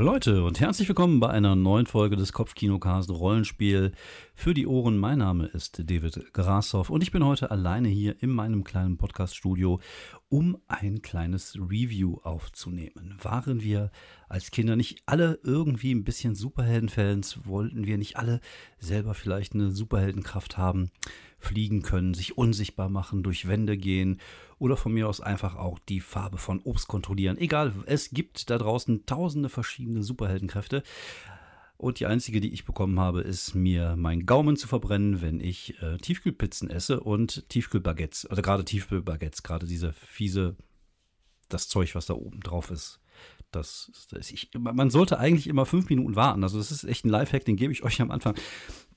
Hallo Leute und herzlich willkommen bei einer neuen Folge des Kopfkinocast Rollenspiel für die Ohren. Mein Name ist David Grashoff und ich bin heute alleine hier in meinem kleinen Podcaststudio, um ein kleines Review aufzunehmen. Waren wir als Kinder nicht alle irgendwie ein bisschen Superheldenfans? Wollten wir nicht alle selber vielleicht eine Superheldenkraft haben? Fliegen können, sich unsichtbar machen, durch Wände gehen oder von mir aus einfach auch die Farbe von Obst kontrollieren. Egal, es gibt da draußen tausende verschiedene Superheldenkräfte. Und die einzige, die ich bekommen habe, ist mir mein Gaumen zu verbrennen, wenn ich äh, Tiefkühlpizzen esse und Tiefkühlbaguettes. Also gerade Tiefkühlbaguettes, gerade diese fiese, das Zeug, was da oben drauf ist. Das, das ich, man sollte eigentlich immer fünf Minuten warten. Also das ist echt ein Lifehack, den gebe ich euch am Anfang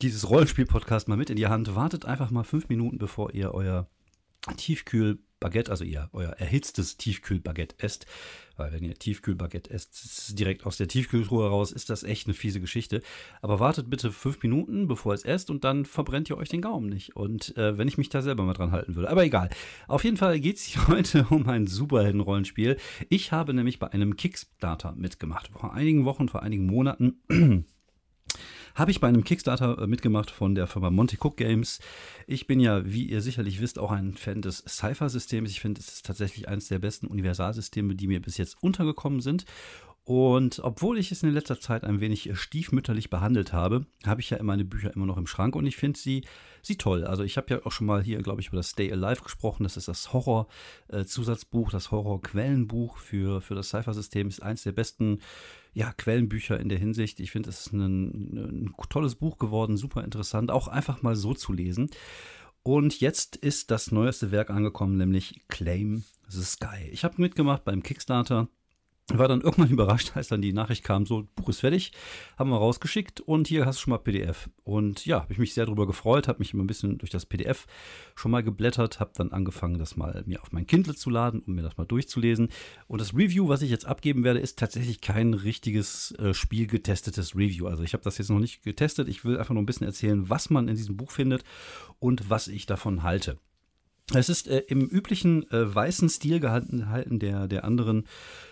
dieses Rollenspiel-Podcast mal mit in die Hand. Wartet einfach mal fünf Minuten, bevor ihr euer Tiefkühl Baguette, also ihr euer erhitztes Tiefkühlbaguette esst, weil wenn ihr Tiefkühlbaguette esst, direkt aus der Tiefkühltruhe raus, ist das echt eine fiese Geschichte. Aber wartet bitte fünf Minuten, bevor ihr es esst und dann verbrennt ihr euch den Gaumen nicht. Und äh, wenn ich mich da selber mal dran halten würde. Aber egal. Auf jeden Fall geht es heute um ein Superhelden-Rollenspiel. Ich habe nämlich bei einem Kickstarter mitgemacht. Vor einigen Wochen, vor einigen Monaten habe ich bei einem Kickstarter äh, mitgemacht von der Firma Monty Cook Games. Ich bin ja, wie ihr sicherlich wisst, auch ein Fan des Cypher-Systems. Ich finde, es ist tatsächlich eines der besten Universalsysteme, die mir bis jetzt untergekommen sind. Und obwohl ich es in letzter Zeit ein wenig stiefmütterlich behandelt habe, habe ich ja meine Bücher immer noch im Schrank und ich finde sie, sie toll. Also ich habe ja auch schon mal hier, glaube ich, über das Stay Alive gesprochen. Das ist das Horror-Zusatzbuch, das Horror-Quellenbuch für, für das Cypher-System. Ist eins der besten ja, Quellenbücher in der Hinsicht. Ich finde, es ist ein, ein tolles Buch geworden, super interessant, auch einfach mal so zu lesen. Und jetzt ist das neueste Werk angekommen, nämlich Claim the Sky. Ich habe mitgemacht beim Kickstarter war dann irgendwann überrascht, als dann die Nachricht kam, so, Buch ist fertig, haben wir rausgeschickt und hier hast du schon mal PDF. Und ja, habe ich mich sehr darüber gefreut, habe mich immer ein bisschen durch das PDF schon mal geblättert, habe dann angefangen, das mal mir auf mein Kindle zu laden, um mir das mal durchzulesen. Und das Review, was ich jetzt abgeben werde, ist tatsächlich kein richtiges äh, spielgetestetes Review. Also ich habe das jetzt noch nicht getestet, ich will einfach nur ein bisschen erzählen, was man in diesem Buch findet und was ich davon halte. Es ist äh, im üblichen äh, weißen Stil gehalten der, der anderen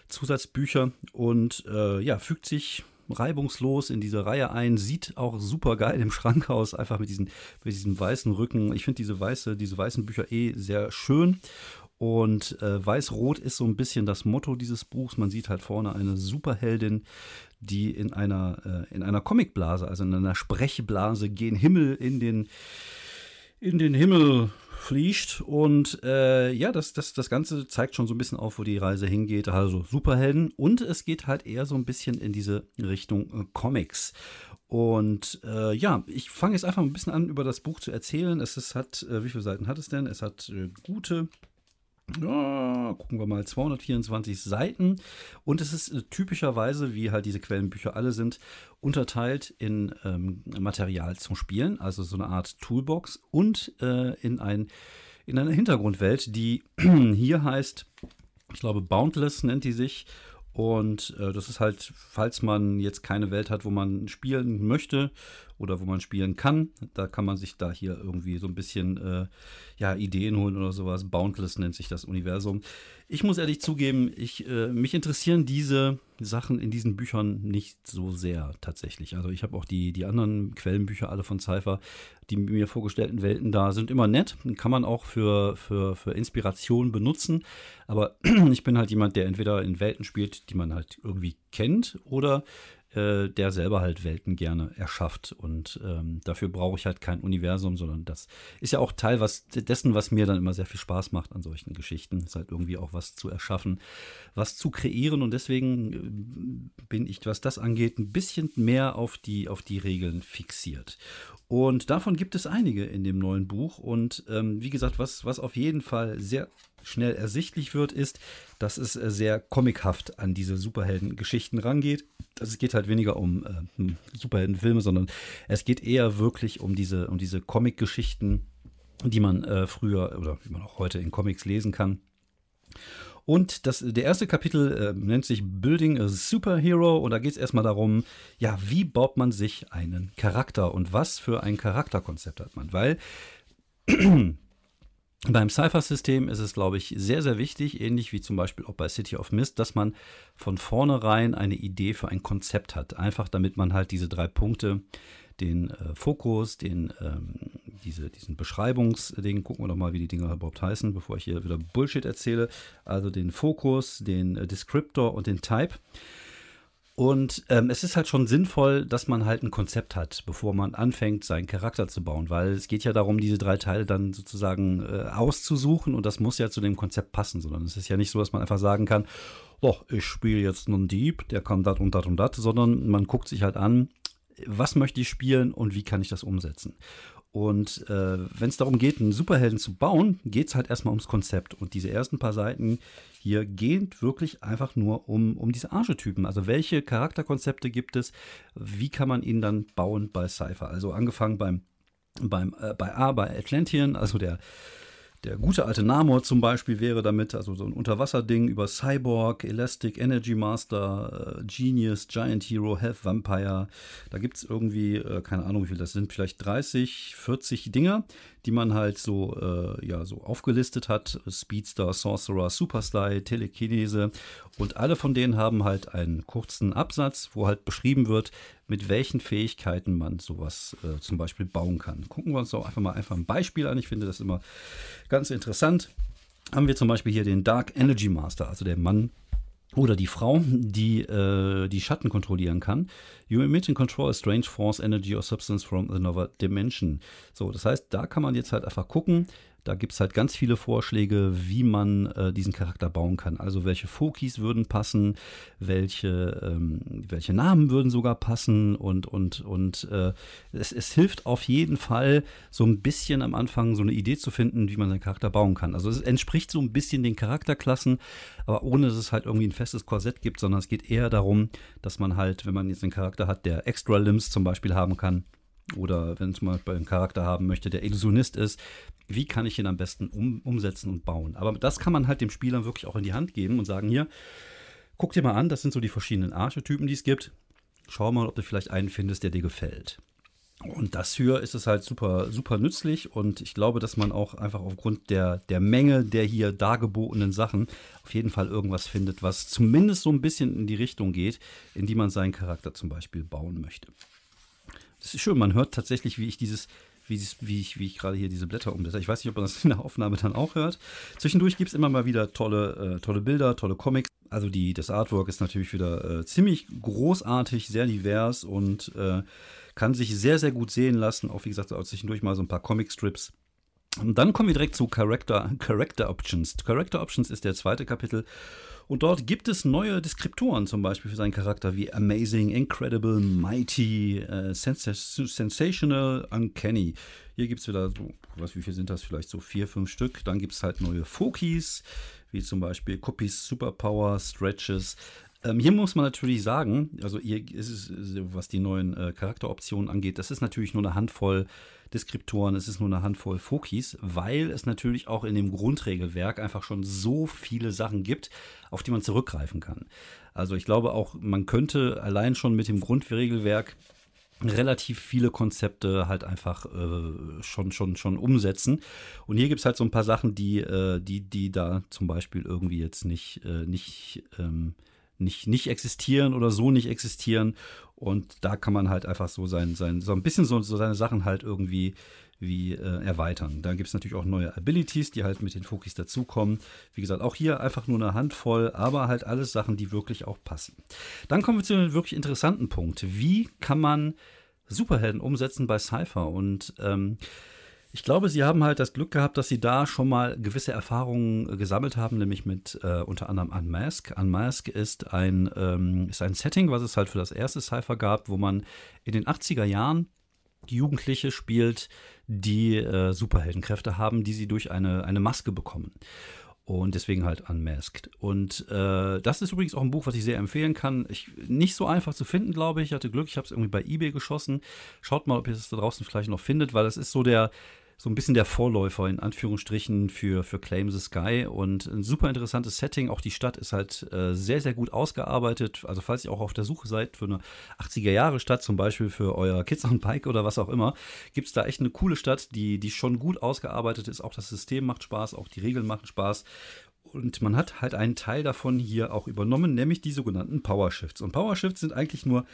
Zusatzbücher und äh, ja, fügt sich reibungslos in diese Reihe ein, sieht auch super geil im Schrank aus, einfach mit, diesen, mit diesem weißen Rücken. Ich finde diese weiße, diese weißen Bücher eh sehr schön. Und äh, weiß-rot ist so ein bisschen das Motto dieses Buchs. Man sieht halt vorne eine Superheldin, die in einer, äh, in einer Comicblase, also in einer Sprechblase, gen Himmel in den, in den Himmel fliegt. Und äh, ja, das, das, das Ganze zeigt schon so ein bisschen auf, wo die Reise hingeht. Also Superhelden. Und es geht halt eher so ein bisschen in diese Richtung äh, Comics. Und äh, ja, ich fange jetzt einfach ein bisschen an, über das Buch zu erzählen. Es ist, hat, äh, wie viele Seiten hat es denn? Es hat äh, gute ja, gucken wir mal, 224 Seiten. Und es ist äh, typischerweise, wie halt diese Quellenbücher alle sind, unterteilt in ähm, Material zum Spielen, also so eine Art Toolbox und äh, in, ein, in eine Hintergrundwelt, die hier heißt, ich glaube, Boundless nennt die sich. Und äh, das ist halt, falls man jetzt keine Welt hat, wo man spielen möchte oder wo man spielen kann. Da kann man sich da hier irgendwie so ein bisschen äh, ja, Ideen holen oder sowas. Boundless nennt sich das Universum. Ich muss ehrlich zugeben, ich, äh, mich interessieren diese Sachen in diesen Büchern nicht so sehr tatsächlich. Also ich habe auch die, die anderen Quellenbücher alle von Cypher, die mir vorgestellten Welten da sind immer nett. Kann man auch für, für, für Inspiration benutzen. Aber ich bin halt jemand, der entweder in Welten spielt, die man halt irgendwie kennt oder äh, der selber halt Welten gerne erschafft. Und ähm, dafür brauche ich halt kein Universum, sondern das ist ja auch Teil was, dessen, was mir dann immer sehr viel Spaß macht an solchen Geschichten. Ist halt irgendwie auch was zu erschaffen, was zu kreieren. Und deswegen äh, bin ich, was das angeht, ein bisschen mehr auf die, auf die Regeln fixiert. Und davon gibt es einige in dem neuen Buch. Und ähm, wie gesagt, was, was auf jeden Fall sehr schnell ersichtlich wird, ist, dass es äh, sehr comichaft an diese Superhelden-Geschichten rangeht. Also es geht halt weniger um äh, hm, Superheldenfilme, sondern es geht eher wirklich um diese, um diese Comic-Geschichten, die man äh, früher oder wie man auch heute in Comics lesen kann. Und das, der erste Kapitel äh, nennt sich Building a Superhero und da geht es erstmal darum, ja, wie baut man sich einen Charakter und was für ein Charakterkonzept hat man? Weil Beim Cypher-System ist es, glaube ich, sehr, sehr wichtig, ähnlich wie zum Beispiel auch bei City of Mist, dass man von vornherein eine Idee für ein Konzept hat. Einfach damit man halt diese drei Punkte, den äh, Fokus, den, ähm, diese, diesen Beschreibungsding, gucken wir doch mal, wie die Dinger überhaupt heißen, bevor ich hier wieder Bullshit erzähle. Also den Fokus, den äh, Descriptor und den Type. Und ähm, es ist halt schon sinnvoll, dass man halt ein Konzept hat, bevor man anfängt, seinen Charakter zu bauen, weil es geht ja darum, diese drei Teile dann sozusagen äh, auszusuchen und das muss ja zu dem Konzept passen, sondern es ist ja nicht so, dass man einfach sagen kann, oh, ich spiele jetzt einen Dieb, der kann das und das und das, sondern man guckt sich halt an, was möchte ich spielen und wie kann ich das umsetzen. Und äh, wenn es darum geht, einen Superhelden zu bauen, geht es halt erstmal ums Konzept. Und diese ersten paar Seiten hier gehen wirklich einfach nur um, um diese Archetypen. Also welche Charakterkonzepte gibt es? Wie kann man ihn dann bauen bei Cypher? Also angefangen beim, beim, äh, bei A, bei Atlantean, also der der gute alte Namor zum Beispiel wäre damit, also so ein Unterwasserding über Cyborg, Elastic, Energy Master, äh, Genius, Giant Hero, Health Vampire. Da gibt es irgendwie, äh, keine Ahnung, wie viel das sind, vielleicht 30, 40 Dinger, die man halt so, äh, ja, so aufgelistet hat. Speedster, Sorcerer, Supersly, Telekinese. Und alle von denen haben halt einen kurzen Absatz, wo halt beschrieben wird, mit welchen Fähigkeiten man sowas äh, zum Beispiel bauen kann. Gucken wir uns doch einfach mal einfach ein Beispiel an. Ich finde das immer ganz interessant. Haben wir zum Beispiel hier den Dark Energy Master, also der Mann oder die Frau, die äh, die Schatten kontrollieren kann. You emit and control a strange force, energy or substance from another dimension. So, das heißt, da kann man jetzt halt einfach gucken, da gibt es halt ganz viele Vorschläge, wie man äh, diesen Charakter bauen kann. Also welche Fokis würden passen, welche, ähm, welche Namen würden sogar passen und, und, und äh, es, es hilft auf jeden Fall so ein bisschen am Anfang so eine Idee zu finden, wie man seinen Charakter bauen kann. Also es entspricht so ein bisschen den Charakterklassen, aber ohne dass es halt irgendwie ein festes Korsett gibt, sondern es geht eher darum, dass man halt, wenn man jetzt einen Charakter hat, der Extra Limbs zum Beispiel haben kann, oder wenn es mal einen Charakter haben möchte, der Illusionist ist, wie kann ich ihn am besten um, umsetzen und bauen. Aber das kann man halt dem Spieler wirklich auch in die Hand geben und sagen, hier, guck dir mal an, das sind so die verschiedenen Archetypen, die es gibt. Schau mal, ob du vielleicht einen findest, der dir gefällt. Und das hier ist es halt super, super nützlich und ich glaube, dass man auch einfach aufgrund der, der Menge der hier dargebotenen Sachen auf jeden Fall irgendwas findet, was zumindest so ein bisschen in die Richtung geht, in die man seinen Charakter zum Beispiel bauen möchte. Das ist schön, man hört tatsächlich, wie ich dieses wie, wie ich, wie ich gerade hier diese Blätter umblätter. Ich weiß nicht, ob man das in der Aufnahme dann auch hört. Zwischendurch gibt es immer mal wieder tolle, äh, tolle Bilder, tolle Comics. Also die, das Artwork ist natürlich wieder äh, ziemlich großartig, sehr divers und äh, kann sich sehr, sehr gut sehen lassen. Auch wie gesagt, auch zwischendurch mal so ein paar Comic-Strips. Und dann kommen wir direkt zu Character, Character Options. Character Options ist der zweite Kapitel. Und dort gibt es neue Deskriptoren, zum Beispiel für seinen Charakter wie Amazing, Incredible, Mighty, äh, sens Sensational, Uncanny. Hier gibt es wieder so, was, wie viel sind das? Vielleicht so vier, fünf Stück. Dann gibt es halt neue Fokis, wie zum Beispiel Copies, Superpower, Stretches. Ähm, hier muss man natürlich sagen, also hier ist es, was die neuen äh, Charakteroptionen angeht, das ist natürlich nur eine Handvoll Deskriptoren, es ist nur eine Handvoll Fokis, weil es natürlich auch in dem Grundregelwerk einfach schon so viele Sachen gibt, auf die man zurückgreifen kann. Also ich glaube auch, man könnte allein schon mit dem Grundregelwerk relativ viele Konzepte halt einfach äh, schon, schon, schon umsetzen. Und hier gibt es halt so ein paar Sachen, die, äh, die, die da zum Beispiel irgendwie jetzt nicht, äh, nicht, ähm, nicht, nicht existieren oder so nicht existieren. Und da kann man halt einfach so sein, sein so ein bisschen so, so seine Sachen halt irgendwie wie äh, erweitern. Dann gibt es natürlich auch neue Abilities, die halt mit den Fokis dazukommen. Wie gesagt, auch hier einfach nur eine Handvoll, aber halt alles Sachen, die wirklich auch passen. Dann kommen wir zu einem wirklich interessanten Punkt. Wie kann man Superhelden umsetzen bei Cypher? Und ähm, ich glaube, sie haben halt das Glück gehabt, dass sie da schon mal gewisse Erfahrungen äh, gesammelt haben, nämlich mit äh, unter anderem Unmask. Unmask ist ein, ähm, ist ein Setting, was es halt für das erste Cypher gab, wo man in den 80er Jahren Jugendliche spielt, die äh, Superheldenkräfte haben, die sie durch eine, eine Maske bekommen. Und deswegen halt Unmasked. Und äh, das ist übrigens auch ein Buch, was ich sehr empfehlen kann. Ich, nicht so einfach zu finden, glaube ich. Ich hatte Glück, ich habe es irgendwie bei eBay geschossen. Schaut mal, ob ihr es da draußen vielleicht noch findet, weil es ist so der, so ein bisschen der Vorläufer in Anführungsstrichen für, für Claim the Sky und ein super interessantes Setting. Auch die Stadt ist halt äh, sehr, sehr gut ausgearbeitet. Also falls ihr auch auf der Suche seid für eine 80er-Jahre-Stadt, zum Beispiel für euer Kids on Bike oder was auch immer, gibt es da echt eine coole Stadt, die, die schon gut ausgearbeitet ist. Auch das System macht Spaß, auch die Regeln machen Spaß. Und man hat halt einen Teil davon hier auch übernommen, nämlich die sogenannten Power Shifts. Und Power Shifts sind eigentlich nur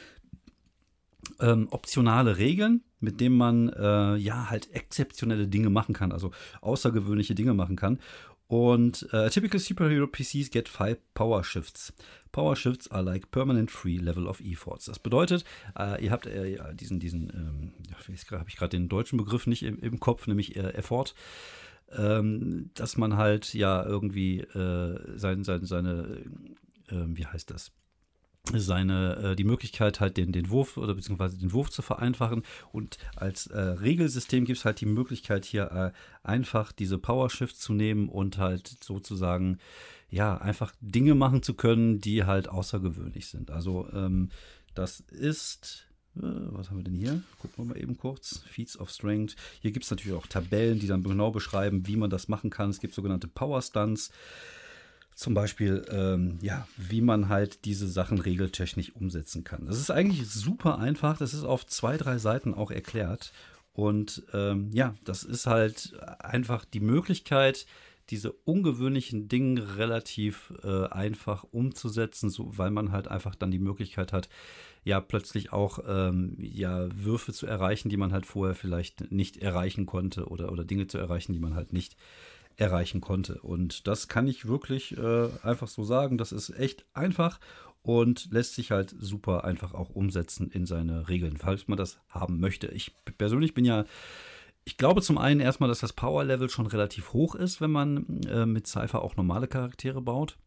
ähm, optionale Regeln, mit denen man äh, ja halt exzeptionelle Dinge machen kann, also außergewöhnliche Dinge machen kann. Und äh, typical superhero PCs get five power shifts. Power shifts are like permanent free level of efforts. Das bedeutet, äh, ihr habt äh, diesen, diesen, ähm, habe ich gerade den deutschen Begriff nicht im, im Kopf, nämlich äh, Effort. Ähm, dass man halt ja irgendwie äh, sein, sein, seine, ähm, wie heißt das? Seine äh, die Möglichkeit halt den, den Wurf oder beziehungsweise den Wurf zu vereinfachen und als äh, Regelsystem gibt es halt die Möglichkeit hier äh, einfach diese Power Shift zu nehmen und halt sozusagen ja einfach Dinge machen zu können, die halt außergewöhnlich sind. Also ähm, das ist äh, was haben wir denn hier? Gucken wir mal eben kurz. Feeds of Strength. Hier gibt es natürlich auch Tabellen, die dann genau beschreiben, wie man das machen kann. Es gibt sogenannte Power Stunts zum Beispiel, ähm, ja, wie man halt diese Sachen regeltechnisch umsetzen kann. Das ist eigentlich super einfach. Das ist auf zwei, drei Seiten auch erklärt. Und ähm, ja, das ist halt einfach die Möglichkeit, diese ungewöhnlichen Dinge relativ äh, einfach umzusetzen, so, weil man halt einfach dann die Möglichkeit hat, ja, plötzlich auch ähm, ja, Würfe zu erreichen, die man halt vorher vielleicht nicht erreichen konnte oder, oder Dinge zu erreichen, die man halt nicht äh, erreichen konnte. Und das kann ich wirklich äh, einfach so sagen. Das ist echt einfach und lässt sich halt super einfach auch umsetzen in seine Regeln, falls man das haben möchte. Ich persönlich bin ja ich glaube zum einen erstmal, dass das Power-Level schon relativ hoch ist, wenn man äh, mit Cypher auch normale Charaktere baut.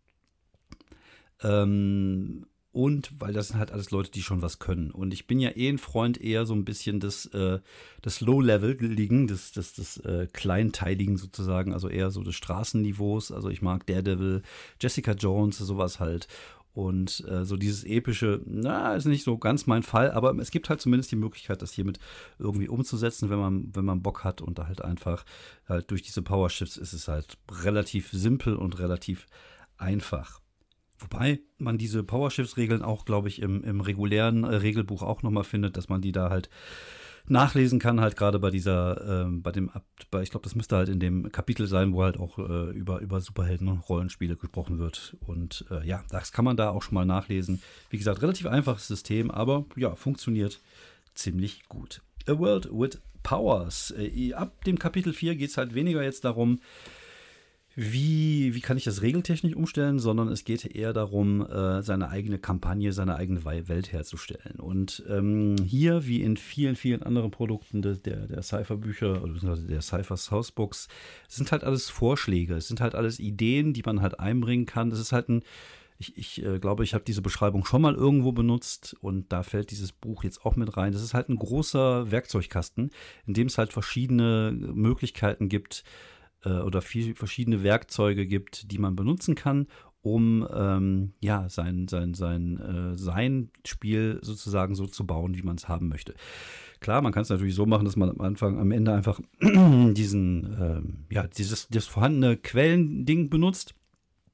Ähm, und weil das sind halt alles Leute, die schon was können. Und ich bin ja eh ein Freund eher so ein bisschen des, äh, des Low-Level-Ligen, des, des, des äh, Kleinteiligen sozusagen, also eher so des Straßenniveaus. Also ich mag Daredevil, Jessica Jones, sowas halt. Und äh, so dieses epische, na, ist nicht so ganz mein Fall, aber es gibt halt zumindest die Möglichkeit, das hiermit irgendwie umzusetzen, wenn man, wenn man Bock hat und da halt einfach halt durch diese Power Shifts ist es halt relativ simpel und relativ einfach. Wobei man diese PowerShifts-Regeln auch, glaube ich, im, im regulären äh, Regelbuch auch nochmal findet, dass man die da halt nachlesen kann, halt gerade bei dieser, äh, bei dem, bei, ich glaube, das müsste halt in dem Kapitel sein, wo halt auch äh, über, über Superhelden und Rollenspiele gesprochen wird. Und äh, ja, das kann man da auch schon mal nachlesen. Wie gesagt, relativ einfaches System, aber ja, funktioniert ziemlich gut. A World with Powers. Äh, ab dem Kapitel 4 geht es halt weniger jetzt darum, wie, wie kann ich das regeltechnisch umstellen, sondern es geht eher darum, äh, seine eigene Kampagne, seine eigene Welt herzustellen. Und ähm, hier, wie in vielen, vielen anderen Produkten de, der, der Cypher-Bücher oder der Cyphers Housebooks, sind halt alles Vorschläge, es sind halt alles Ideen, die man halt einbringen kann. Das ist halt ein, ich, ich äh, glaube, ich habe diese Beschreibung schon mal irgendwo benutzt und da fällt dieses Buch jetzt auch mit rein. Das ist halt ein großer Werkzeugkasten, in dem es halt verschiedene Möglichkeiten gibt, äh, oder viel, verschiedene Werkzeuge gibt, die man benutzen kann, um ähm, ja sein, sein, sein, äh, sein Spiel sozusagen so zu bauen, wie man es haben möchte. Klar, man kann es natürlich so machen, dass man am Anfang, am Ende einfach diesen, ähm, ja, dieses das vorhandene Quellending benutzt,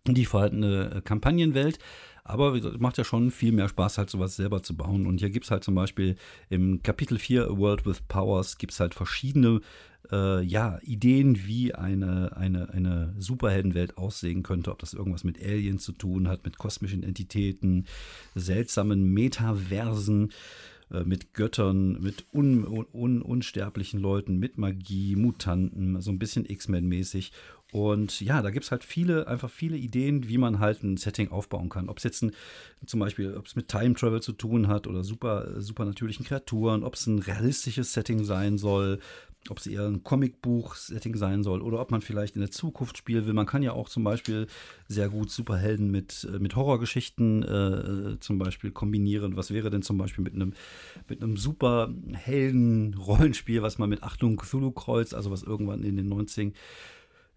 die vorhandene äh, Kampagnenwelt. Aber es macht ja schon viel mehr Spaß, halt sowas selber zu bauen. Und hier gibt es halt zum Beispiel im Kapitel 4 A World with Powers gibt es halt verschiedene äh, ja, Ideen, wie eine, eine, eine Superheldenwelt aussehen könnte, ob das irgendwas mit Aliens zu tun hat, mit kosmischen Entitäten, seltsamen Metaversen äh, mit Göttern, mit un, un, unsterblichen Leuten, mit Magie, Mutanten, so ein bisschen X-Men-mäßig. Und ja, da gibt es halt viele, einfach viele Ideen, wie man halt ein Setting aufbauen kann. Ob es jetzt ein, zum Beispiel, ob es mit Time Travel zu tun hat oder super, super natürlichen Kreaturen, ob es ein realistisches Setting sein soll, ob es eher ein Comicbuch-Setting sein soll oder ob man vielleicht in der Zukunft spielen will. Man kann ja auch zum Beispiel sehr gut Superhelden mit, äh, mit Horrorgeschichten äh, zum Beispiel kombinieren. Was wäre denn zum Beispiel mit einem, mit einem Superhelden-Rollenspiel, was man mit Achtung Cthulhu kreuzt, also was irgendwann in den 19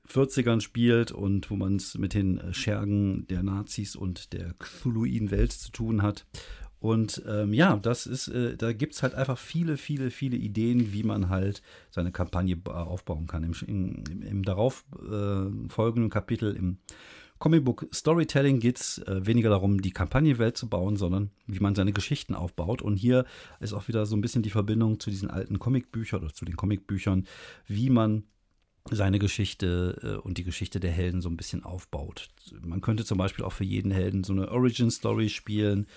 40ern spielt und wo man es mit den Schergen der Nazis und der Cthulhuiden Welt zu tun hat. Und ähm, ja, das ist, äh, da gibt es halt einfach viele, viele, viele Ideen, wie man halt seine Kampagne aufbauen kann. Im, im, im darauf äh, folgenden Kapitel, im Comicbook Storytelling geht es äh, weniger darum, die Kampagnenwelt zu bauen, sondern wie man seine Geschichten aufbaut. Und hier ist auch wieder so ein bisschen die Verbindung zu diesen alten Comicbüchern oder zu den Comicbüchern, wie man seine Geschichte äh, und die Geschichte der Helden so ein bisschen aufbaut. Man könnte zum Beispiel auch für jeden Helden so eine Origin-Story spielen.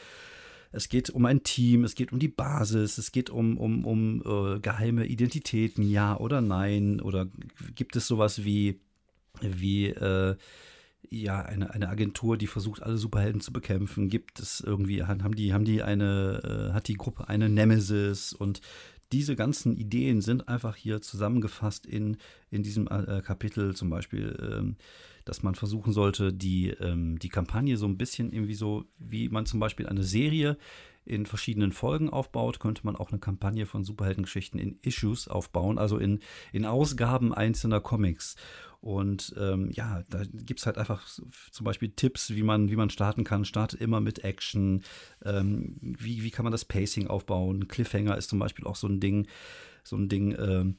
Es geht um ein Team, es geht um die Basis, es geht um, um, um äh, geheime Identitäten, ja oder nein. Oder gibt es sowas wie, wie äh, ja, eine, eine Agentur, die versucht, alle Superhelden zu bekämpfen? Gibt es irgendwie, haben die, haben die eine, äh, hat die Gruppe eine Nemesis und diese ganzen Ideen sind einfach hier zusammengefasst in, in diesem äh, Kapitel, zum Beispiel, ähm, dass man versuchen sollte, die, ähm, die Kampagne so ein bisschen irgendwie so, wie man zum Beispiel eine Serie in verschiedenen Folgen aufbaut, könnte man auch eine Kampagne von Superheldengeschichten in Issues aufbauen, also in, in Ausgaben einzelner Comics. Und ähm, ja, da gibt es halt einfach zum Beispiel Tipps, wie man, wie man starten kann. Startet immer mit Action. Ähm, wie, wie kann man das Pacing aufbauen? Cliffhanger ist zum Beispiel auch so ein Ding, so ein Ding, ähm,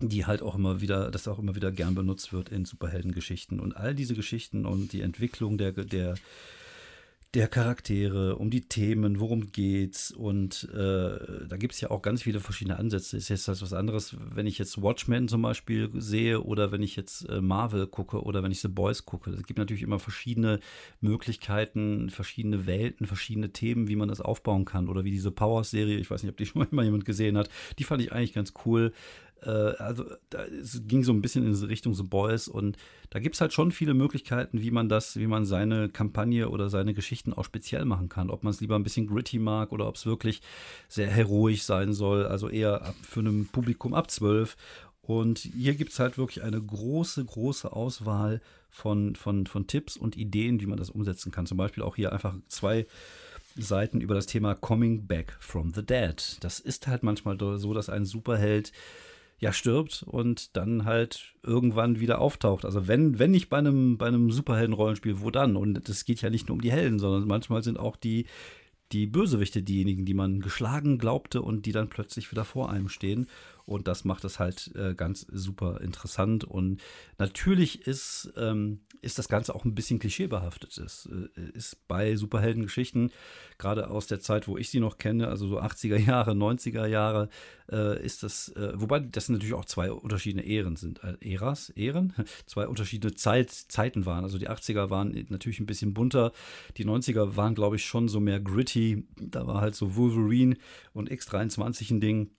die halt auch immer wieder, das auch immer wieder gern benutzt wird in Superheldengeschichten. Und all diese Geschichten und die Entwicklung der, der, der Charaktere, um die Themen, worum geht's. Und äh, da gibt es ja auch ganz viele verschiedene Ansätze. Ist jetzt halt was anderes, wenn ich jetzt Watchmen zum Beispiel sehe oder wenn ich jetzt äh, Marvel gucke oder wenn ich The Boys gucke. Es gibt natürlich immer verschiedene Möglichkeiten, verschiedene Welten, verschiedene Themen, wie man das aufbauen kann. Oder wie diese Powers-Serie, ich weiß nicht, ob die schon mal jemand gesehen hat, die fand ich eigentlich ganz cool. Äh, also da, es ging so ein bisschen in Richtung The Boys und da gibt es halt schon viele Möglichkeiten, wie man das, wie man seine Kampagne oder seine Geschichten auch speziell machen kann. Ob man es lieber ein bisschen gritty mag oder ob es wirklich sehr heroisch sein soll, also eher für ein Publikum ab 12. Und hier gibt es halt wirklich eine große, große Auswahl von, von, von Tipps und Ideen, wie man das umsetzen kann. Zum Beispiel auch hier einfach zwei Seiten über das Thema Coming Back from the Dead. Das ist halt manchmal so, dass ein Superheld ja stirbt und dann halt irgendwann wieder auftaucht. Also wenn, wenn nicht bei einem, bei einem Superhelden-Rollenspiel, wo dann? Und es geht ja nicht nur um die Helden, sondern manchmal sind auch die, die Bösewichte diejenigen, die man geschlagen glaubte und die dann plötzlich wieder vor einem stehen. Und das macht es halt äh, ganz super interessant. Und natürlich ist, ähm, ist das Ganze auch ein bisschen klischeebehaftet. Es äh, ist bei Superheldengeschichten, gerade aus der Zeit, wo ich sie noch kenne, also so 80er Jahre, 90er Jahre, äh, ist das, äh, wobei das natürlich auch zwei unterschiedliche Ehren sind. Äh, Äras, Ehren, zwei unterschiedliche Zeit, Zeiten waren. Also die 80er waren natürlich ein bisschen bunter. Die 90er waren, glaube ich, schon so mehr gritty. Da war halt so Wolverine und X23 ein Ding.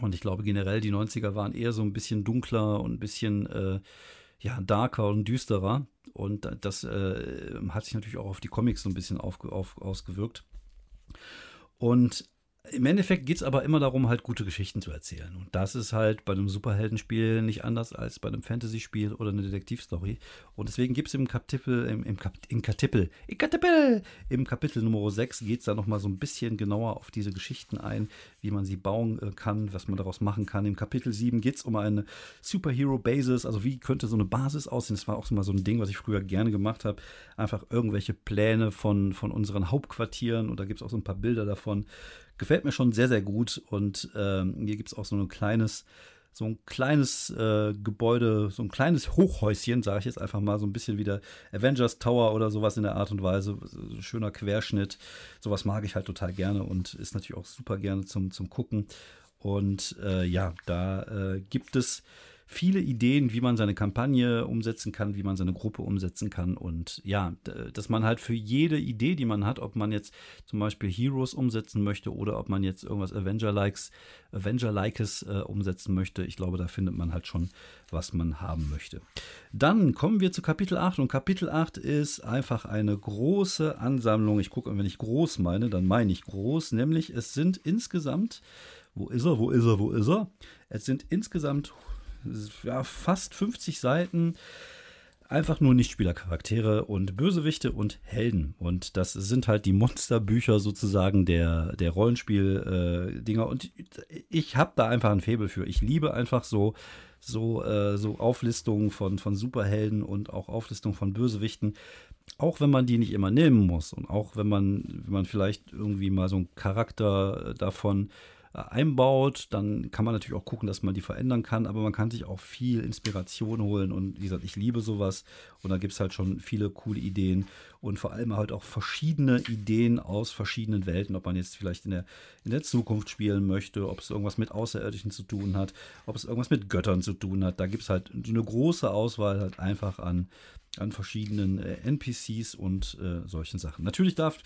Und ich glaube generell, die 90er waren eher so ein bisschen dunkler und ein bisschen äh, ja, darker und düsterer. Und das äh, hat sich natürlich auch auf die Comics so ein bisschen auf, auf, ausgewirkt. Und im Endeffekt geht es aber immer darum, halt gute Geschichten zu erzählen. Und das ist halt bei einem Superheldenspiel nicht anders als bei einem Fantasy-Spiel oder einer Detektivstory. Und deswegen gibt es im Kapitel, im, im, Kap, im Kapitel, im Kapitel, im Kapitel Nummer 6 geht es da nochmal so ein bisschen genauer auf diese Geschichten ein, wie man sie bauen äh, kann, was man daraus machen kann. Im Kapitel 7 geht es um eine Superhero-Basis, also wie könnte so eine Basis aussehen. Das war auch so mal so ein Ding, was ich früher gerne gemacht habe. Einfach irgendwelche Pläne von, von unseren Hauptquartieren und da gibt es auch so ein paar Bilder davon gefällt mir schon sehr, sehr gut. Und ähm, hier gibt es auch so ein kleines, so ein kleines äh, Gebäude, so ein kleines Hochhäuschen, sage ich jetzt einfach mal, so ein bisschen wie der Avengers Tower oder sowas in der Art und Weise. Schöner Querschnitt. Sowas mag ich halt total gerne und ist natürlich auch super gerne zum, zum Gucken. Und äh, ja, da äh, gibt es viele Ideen, wie man seine Kampagne umsetzen kann, wie man seine Gruppe umsetzen kann. Und ja, dass man halt für jede Idee, die man hat, ob man jetzt zum Beispiel Heroes umsetzen möchte oder ob man jetzt irgendwas Avenger-Likes, Avenger-Likes äh, umsetzen möchte, ich glaube, da findet man halt schon, was man haben möchte. Dann kommen wir zu Kapitel 8 und Kapitel 8 ist einfach eine große Ansammlung. Ich gucke, wenn ich groß meine, dann meine ich groß, nämlich es sind insgesamt, wo ist er, wo ist er, wo ist er? Es sind insgesamt ja, fast 50 Seiten einfach nur Nichtspielercharaktere und Bösewichte und Helden. Und das sind halt die Monsterbücher sozusagen der, der Rollenspiel-Dinger. Äh, und ich habe da einfach ein Faible für. Ich liebe einfach so, so, äh, so Auflistungen von, von Superhelden und auch Auflistungen von Bösewichten. auch wenn man die nicht immer nehmen muss und auch wenn man, wenn man vielleicht irgendwie mal so einen Charakter davon äh, einbaut, dann kann man natürlich auch gucken, dass man die verändern kann, aber man kann sich auch viel Inspiration holen und wie gesagt, ich liebe sowas und da gibt es halt schon viele coole Ideen und vor allem halt auch verschiedene Ideen aus verschiedenen Welten, ob man jetzt vielleicht in der, in der Zukunft spielen möchte, ob es irgendwas mit Außerirdischen zu tun hat, ob es irgendwas mit Göttern zu tun hat, da gibt es halt eine große Auswahl halt einfach an, an verschiedenen äh, NPCs und äh, solchen Sachen. Natürlich darf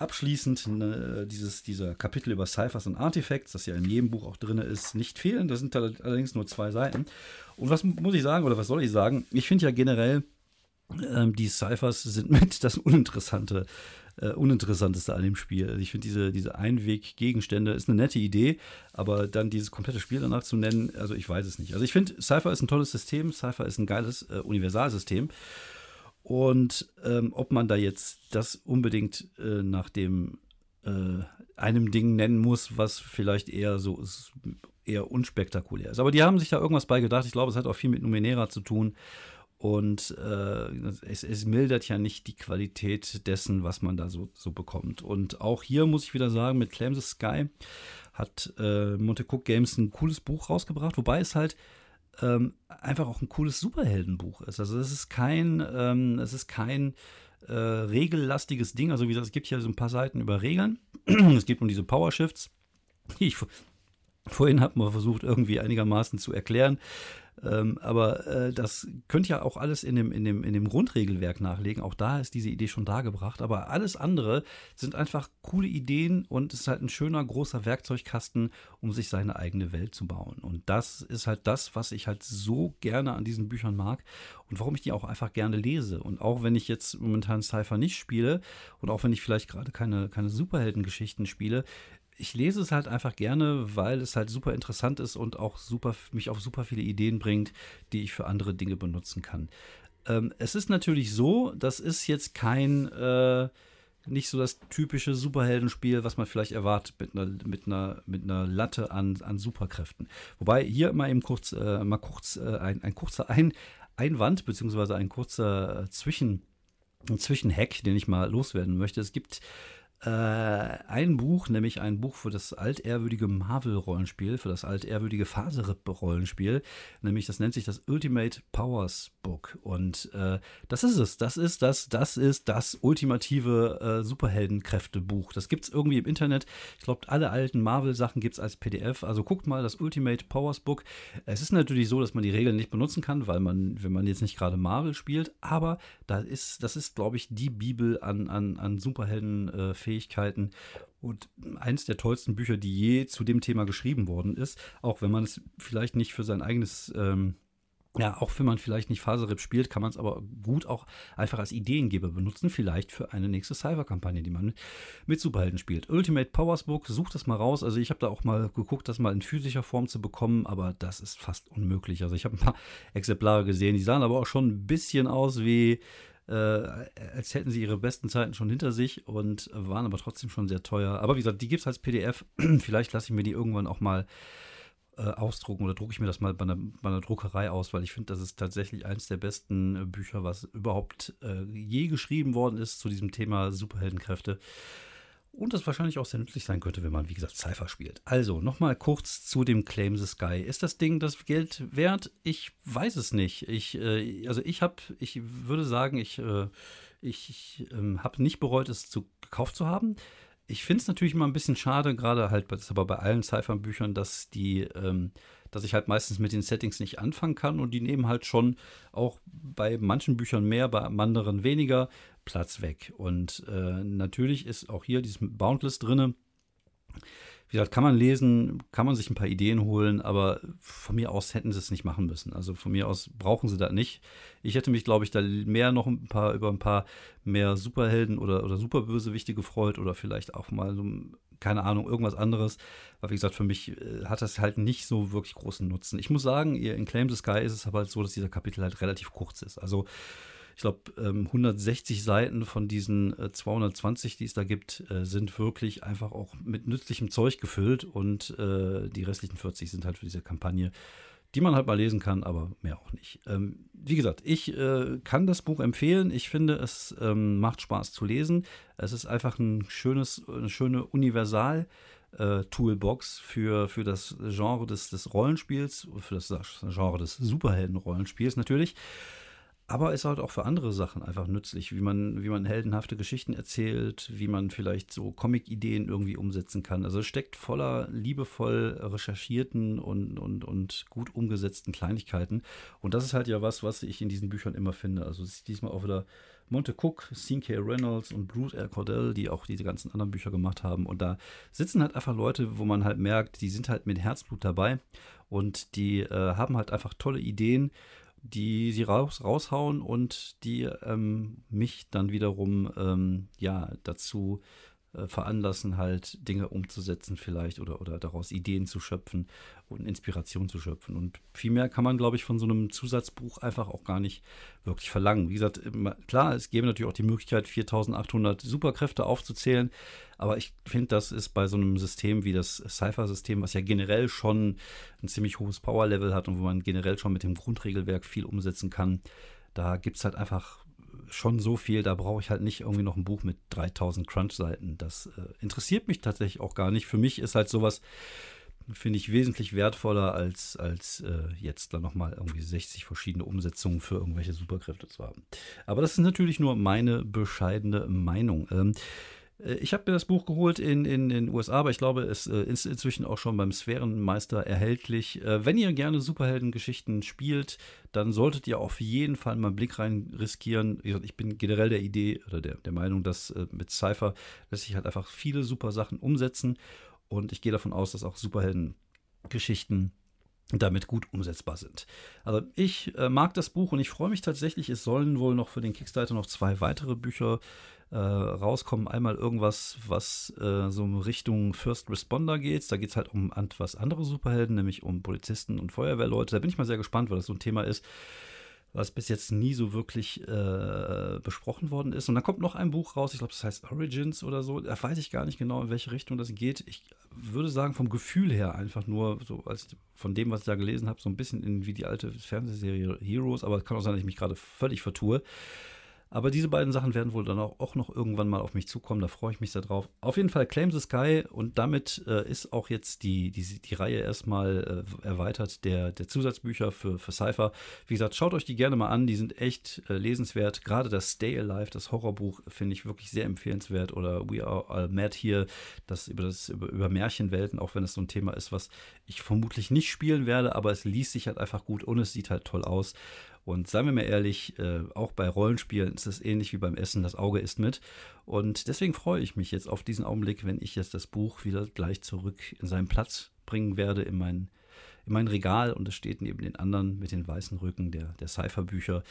abschließend ne, dieses, dieser Kapitel über Cyphers und Artifacts, das ja in jedem Buch auch drin ist, nicht fehlen. Das sind allerdings nur zwei Seiten. Und was muss ich sagen, oder was soll ich sagen? Ich finde ja generell, ähm, die Cyphers sind mit das Uninteressante, äh, Uninteressanteste an dem Spiel. Also ich finde diese, diese Einweg-Gegenstände ist eine nette Idee, aber dann dieses komplette Spiel danach zu nennen, also ich weiß es nicht. Also ich finde, Cypher ist ein tolles System, Cypher ist ein geiles äh, Universalsystem. Und ähm, ob man da jetzt das unbedingt äh, nach dem äh, einem Ding nennen muss, was vielleicht eher so ist, eher unspektakulär ist. Aber die haben sich da irgendwas bei gedacht. Ich glaube, es hat auch viel mit Numenera zu tun. Und äh, es, es, mildert ja nicht die Qualität dessen, was man da so, so bekommt. Und auch hier muss ich wieder sagen, mit Claim the Sky hat äh, Monte Cook Games ein cooles Buch rausgebracht, wobei es halt ähm, einfach auch ein cooles Superheldenbuch ist. Also es ist kein, ähm, es ist kein äh, regellastiges Ding. Also wie gesagt, es gibt hier so ein paar Seiten über Regeln. es geht um diese Power Shifts, die ich vorhin habe mal versucht irgendwie einigermaßen zu erklären. Ähm, aber äh, das könnt ihr auch alles in dem, in, dem, in dem Grundregelwerk nachlegen. Auch da ist diese Idee schon dargebracht. Aber alles andere sind einfach coole Ideen und es ist halt ein schöner, großer Werkzeugkasten, um sich seine eigene Welt zu bauen. Und das ist halt das, was ich halt so gerne an diesen Büchern mag und warum ich die auch einfach gerne lese. Und auch wenn ich jetzt momentan Cypher nicht spiele und auch wenn ich vielleicht gerade keine, keine Superheldengeschichten spiele, ich lese es halt einfach gerne, weil es halt super interessant ist und auch super, mich auf super viele Ideen bringt, die ich für andere Dinge benutzen kann. Ähm, es ist natürlich so, das ist jetzt kein, äh, nicht so das typische Superheldenspiel, was man vielleicht erwartet mit einer, mit einer, mit einer Latte an, an Superkräften. Wobei hier mal eben kurz, äh, mal kurz äh, ein, ein kurzer ein Einwand, beziehungsweise ein kurzer Zwischen, Zwischenhack, den ich mal loswerden möchte. Es gibt äh, ein Buch, nämlich ein Buch für das altehrwürdige Marvel-Rollenspiel, für das altehrwürdige Faserip-Rollenspiel, nämlich das nennt sich das Ultimate Powers Book. Und äh, das ist es. Das ist das, das ist das ultimative äh, Superheldenkräftebuch. Das gibt es irgendwie im Internet. Ich glaube, alle alten Marvel-Sachen gibt es als PDF. Also guckt mal das Ultimate Powers Book. Es ist natürlich so, dass man die Regeln nicht benutzen kann, weil man, wenn man jetzt nicht gerade Marvel spielt, aber da ist, das ist, glaube ich, die Bibel an, an, an Superheldenfähigkeiten. Und eines der tollsten Bücher, die je zu dem Thema geschrieben worden ist, auch wenn man es vielleicht nicht für sein eigenes ähm, ja, auch wenn man vielleicht nicht Faserip spielt, kann man es aber gut auch einfach als Ideengeber benutzen, vielleicht für eine nächste Cyber-Kampagne, die man mit Superhelden spielt. Ultimate Powers Book, sucht das mal raus. Also ich habe da auch mal geguckt, das mal in physischer Form zu bekommen, aber das ist fast unmöglich. Also ich habe ein paar Exemplare gesehen, die sahen aber auch schon ein bisschen aus wie, äh, als hätten sie ihre besten Zeiten schon hinter sich und waren aber trotzdem schon sehr teuer. Aber wie gesagt, die gibt es als PDF. vielleicht lasse ich mir die irgendwann auch mal äh, ausdrucken oder drucke ich mir das mal bei einer, bei einer Druckerei aus, weil ich finde, das ist tatsächlich eines der besten äh, Bücher, was überhaupt äh, je geschrieben worden ist zu diesem Thema Superheldenkräfte. Und das wahrscheinlich auch sehr nützlich sein könnte, wenn man, wie gesagt, Cypher spielt. Also, nochmal kurz zu dem Claim the Sky. Ist das Ding das Geld wert? Ich weiß es nicht. Ich, äh, also ich habe, ich würde sagen, ich, äh, ich, ich ähm, habe nicht bereut, es zu, gekauft zu haben ich finde es natürlich immer ein bisschen schade, gerade halt, das ist aber bei allen Cypher-Büchern, dass die, ähm, dass ich halt meistens mit den Settings nicht anfangen kann und die nehmen halt schon auch bei manchen Büchern mehr, bei anderen weniger Platz weg. Und äh, natürlich ist auch hier dieses Boundless drinne. Wie gesagt, kann man lesen, kann man sich ein paar Ideen holen, aber von mir aus hätten sie es nicht machen müssen. Also von mir aus brauchen sie das nicht. Ich hätte mich, glaube ich, da mehr noch ein paar über ein paar mehr Superhelden oder, oder Superbösewichte gefreut oder vielleicht auch mal so, keine Ahnung, irgendwas anderes. Aber wie gesagt, für mich äh, hat das halt nicht so wirklich großen Nutzen. Ich muss sagen, in Claim the Sky ist es aber halt so, dass dieser Kapitel halt relativ kurz ist. Also ich glaube, 160 Seiten von diesen 220, äh, die es da gibt, äh, sind wirklich einfach auch mit nützlichem Zeug gefüllt und äh, die restlichen 40 sind halt für diese Kampagne die man halt mal lesen kann, aber mehr auch nicht. Ähm, wie gesagt, ich kann das Buch empfehlen. Ich finde, es ähm, macht Spaß zu lesen. Es ist einfach ein schönes, eine schöne Universal- Toolbox für, für das Genre des, des Rollenspiels, für das Genre des Superhelden-Rollenspiels natürlich aber ist halt auch für andere Sachen einfach nützlich, wie man, wie man heldenhafte Geschichten erzählt, wie man vielleicht so Comic-Ideen irgendwie umsetzen kann. Also es steckt voller liebevoll recherchierten und, und, und gut umgesetzten Kleinigkeiten. Und das ist halt ja was, was ich in diesen Büchern immer finde. Also diesmal auch wieder Monte Cook, Sean K. Reynolds und Bruce R. Cordell, die auch diese ganzen anderen Bücher gemacht haben. Und da sitzen halt einfach Leute, wo man halt merkt, die sind halt mit Herzblut dabei und die äh, haben halt einfach tolle Ideen die sie raus, raushauen und die ähm, mich dann wiederum ähm, ja dazu äh, veranlassen, halt Dinge umzusetzen vielleicht oder, oder daraus Ideen zu schöpfen und Inspiration zu schöpfen. Und viel mehr kann man, glaube ich, von so einem Zusatzbuch einfach auch gar nicht wirklich verlangen. Wie gesagt, klar, es gäbe natürlich auch die Möglichkeit, 4800 Superkräfte aufzuzählen, aber ich finde, das ist bei so einem System wie das Cypher-System, was ja generell schon ein ziemlich hohes Power-Level hat und wo man generell schon mit dem Grundregelwerk viel umsetzen kann, da gibt es halt einfach schon so viel, da brauche ich halt nicht irgendwie noch ein Buch mit 3000 Crunch-Seiten. Das äh, interessiert mich tatsächlich auch gar nicht. Für mich ist halt sowas, finde ich, wesentlich wertvoller, als, als äh, jetzt dann nochmal irgendwie 60 verschiedene Umsetzungen für irgendwelche Superkräfte zu haben. Aber das ist natürlich nur meine bescheidene Meinung. Ähm, äh, ich habe mir das Buch geholt in, in den USA, aber ich glaube, es äh, ist inzwischen auch schon beim Sphärenmeister erhältlich. Äh, wenn ihr gerne Superheldengeschichten spielt, dann solltet ihr auf jeden Fall mal einen Blick rein riskieren. Ich bin generell der Idee oder der, der Meinung, dass mit Cypher lässt sich halt einfach viele super Sachen umsetzen. Und ich gehe davon aus, dass auch Superheldengeschichten damit gut umsetzbar sind. Also ich äh, mag das Buch und ich freue mich tatsächlich, es sollen wohl noch für den Kickstarter noch zwei weitere Bücher äh, rauskommen. Einmal irgendwas, was äh, so Richtung First Responder geht. Da geht es halt um etwas andere Superhelden, nämlich um Polizisten und Feuerwehrleute. Da bin ich mal sehr gespannt, weil das so ein Thema ist, was bis jetzt nie so wirklich äh, besprochen worden ist. Und dann kommt noch ein Buch raus, ich glaube, das heißt Origins oder so. Da weiß ich gar nicht genau, in welche Richtung das geht. Ich würde sagen, vom Gefühl her einfach nur, so als von dem, was ich da gelesen habe, so ein bisschen in wie die alte Fernsehserie Heroes, aber es kann auch sein, dass ich mich gerade völlig vertue. Aber diese beiden Sachen werden wohl dann auch, noch irgendwann mal auf mich zukommen. Da freue ich mich sehr drauf. Auf jeden Fall Claim the Sky und damit äh, ist auch jetzt die, die, die Reihe erstmal äh, erweitert der, der Zusatzbücher für, für Cypher. Wie gesagt, schaut euch die gerne mal an. Die sind echt äh, lesenswert. Gerade das Stay Alive, das Horrorbuch, finde ich wirklich sehr empfehlenswert. Oder We Are All Mad hier, das über, das über, über Märchenwelten, auch wenn es so ein Thema ist, was ich vermutlich nicht spielen werde, aber es liest sich halt einfach gut und es sieht halt toll aus. Und seien wir mal ehrlich, äh, auch bei Rollenspielen ist es ähnlich wie beim Essen, das Auge isst mit. Und deswegen freue ich mich jetzt auf diesen Augenblick, wenn ich jetzt das Buch wieder gleich zurück in seinen Platz bringen werde, in mein, in mein Regal. Und es steht neben den anderen mit den weißen Rücken der, der Cypher-Bücher.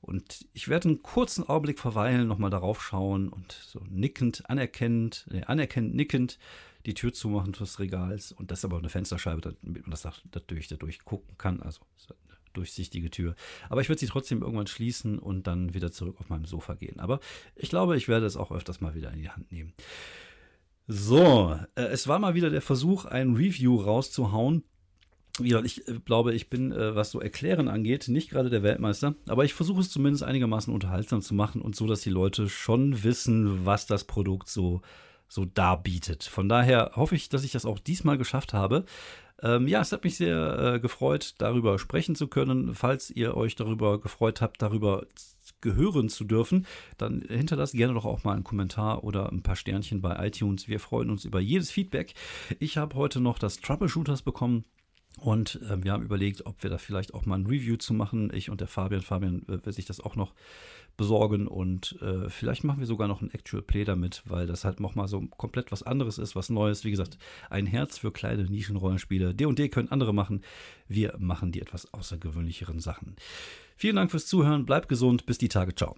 Und ich werde einen kurzen Augenblick verweilen, nochmal darauf schauen und so nickend, anerkennend, nee, anerkennend, nickend die Tür zumachen des Regals. Und das ist aber eine Fensterscheibe, damit man das natürlich dadurch gucken kann. Also durchsichtige Tür. Aber ich würde sie trotzdem irgendwann schließen und dann wieder zurück auf meinem Sofa gehen. Aber ich glaube, ich werde es auch öfters mal wieder in die Hand nehmen. So, äh, es war mal wieder der Versuch, ein Review rauszuhauen. Wie ich äh, glaube, ich bin, äh, was so Erklären angeht, nicht gerade der Weltmeister, aber ich versuche es zumindest einigermaßen unterhaltsam zu machen und so, dass die Leute schon wissen, was das Produkt so, so darbietet. Von daher hoffe ich, dass ich das auch diesmal geschafft habe. Ähm, ja, es hat mich sehr äh, gefreut, darüber sprechen zu können. Falls ihr euch darüber gefreut habt, darüber gehören zu dürfen, dann hinterlasst gerne doch auch mal einen Kommentar oder ein paar Sternchen bei iTunes. Wir freuen uns über jedes Feedback. Ich habe heute noch das Troubleshooters bekommen. Und äh, wir haben überlegt, ob wir da vielleicht auch mal ein Review zu machen. Ich und der Fabian. Fabian äh, wird sich das auch noch besorgen und äh, vielleicht machen wir sogar noch ein Actual Play damit, weil das halt nochmal so komplett was anderes ist, was Neues. Wie gesagt, ein Herz für kleine Nischenrollenspiele. D&D können andere machen. Wir machen die etwas außergewöhnlicheren Sachen. Vielen Dank fürs Zuhören. Bleibt gesund. Bis die Tage. Ciao.